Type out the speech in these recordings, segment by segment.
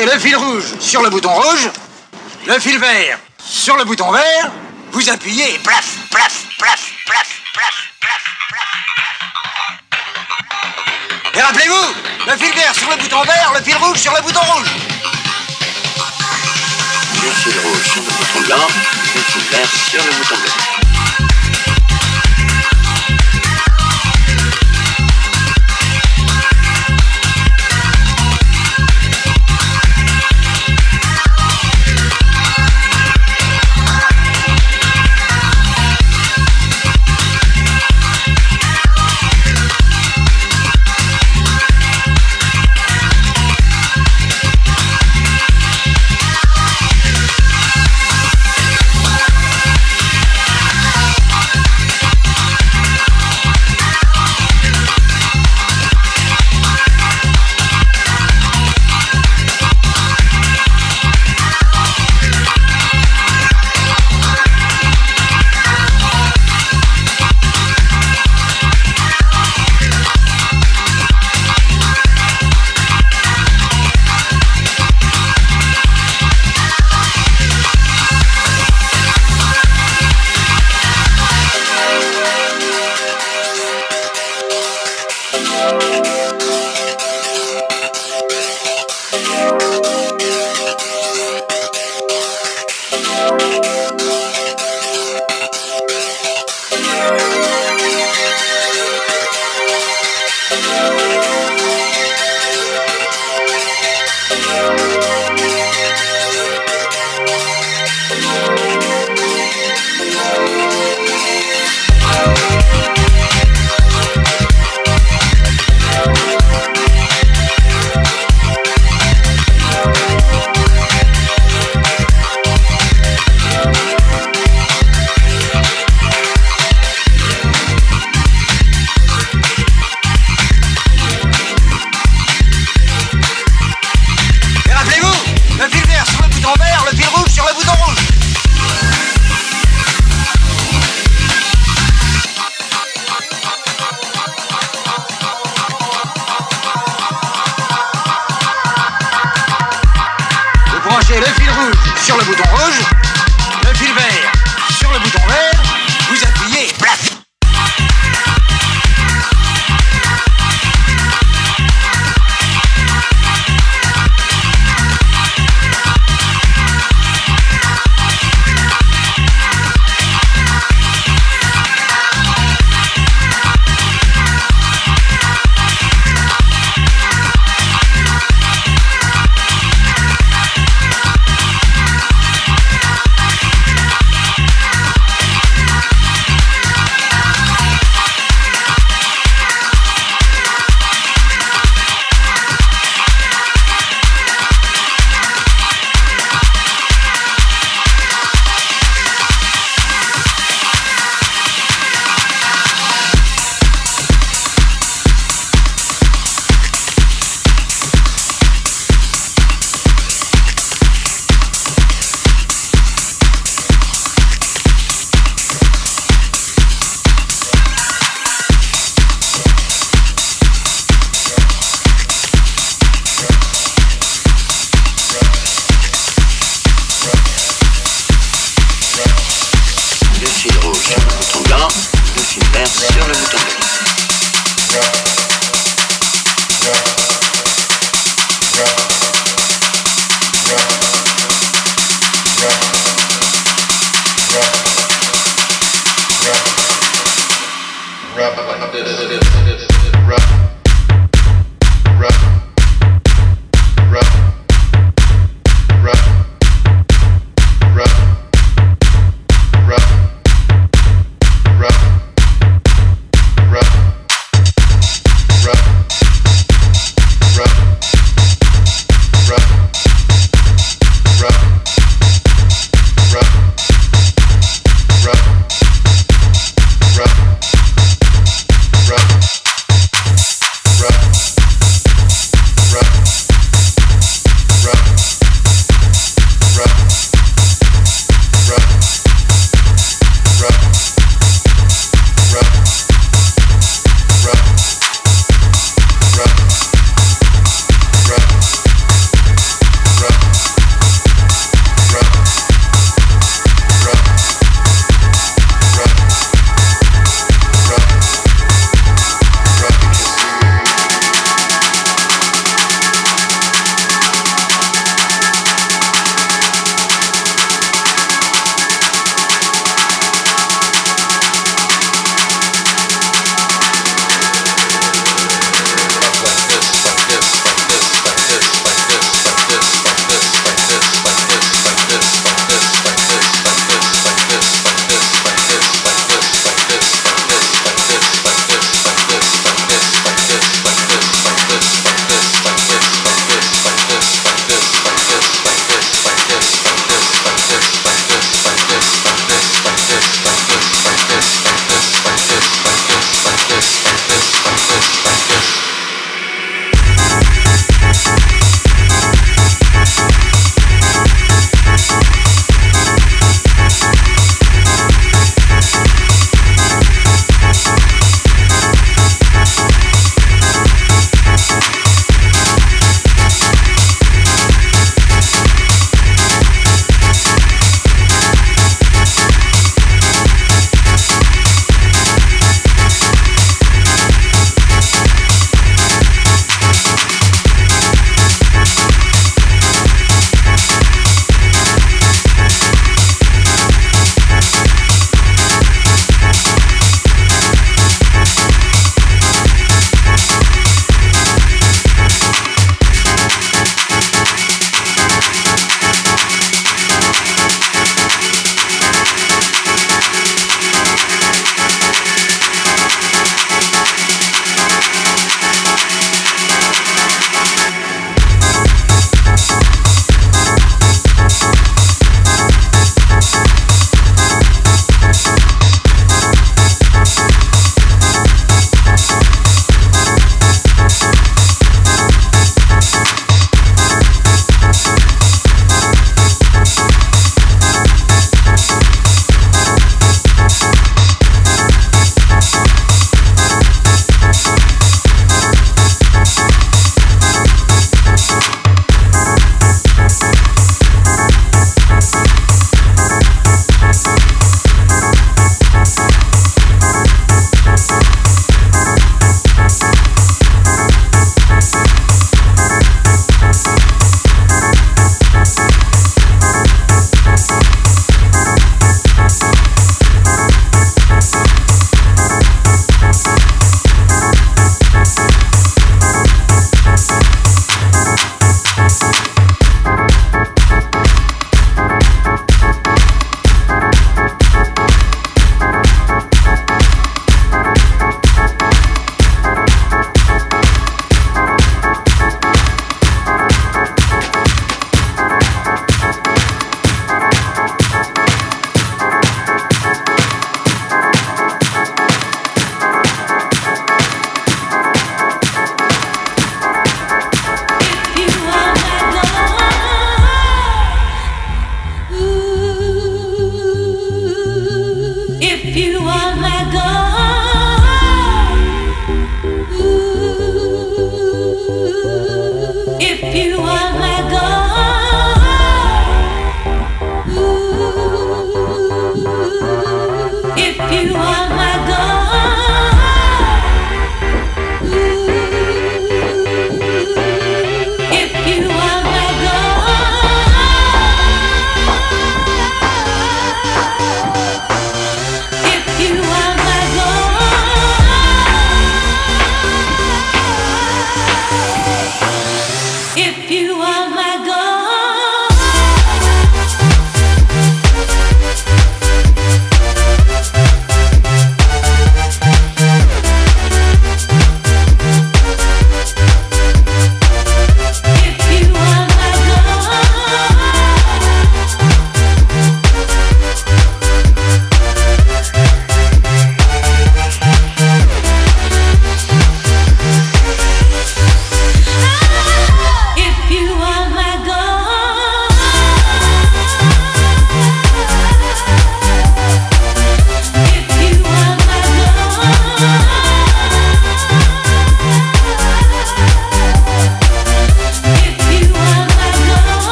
le fil rouge sur le bouton rouge, le fil vert sur le bouton vert, vous appuyez et plaf, plaf, plaf, plaf, plaf, plaf, plaf. Et rappelez-vous, le fil vert sur le bouton vert, le fil rouge sur le bouton rouge. Le fil rouge sur le bouton blanc, le fil vert sur le bouton blanc.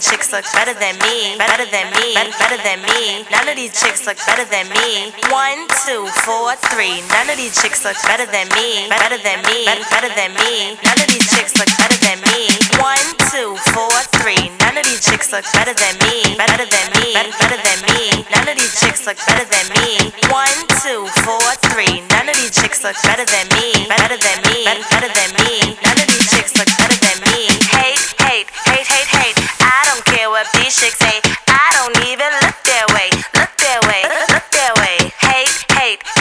these chicks look better than me, better than me, better than me. None of these chicks look better than me. One, two, four, three. None of these chicks look better than me, better than me, better than me. None of these chicks look better than me. One, two, four, three. None of these chicks look better than me. Better than me. Better than me. None of these chicks look better than me. One, two, four, three. None of these chicks look better than me. Better than me. Better than me. None of these chicks look better than me. Hate, hate, hate, hate, hate. I don't care what these chicks say. I don't even look their way. Look their way. Look their way. Hate, hate.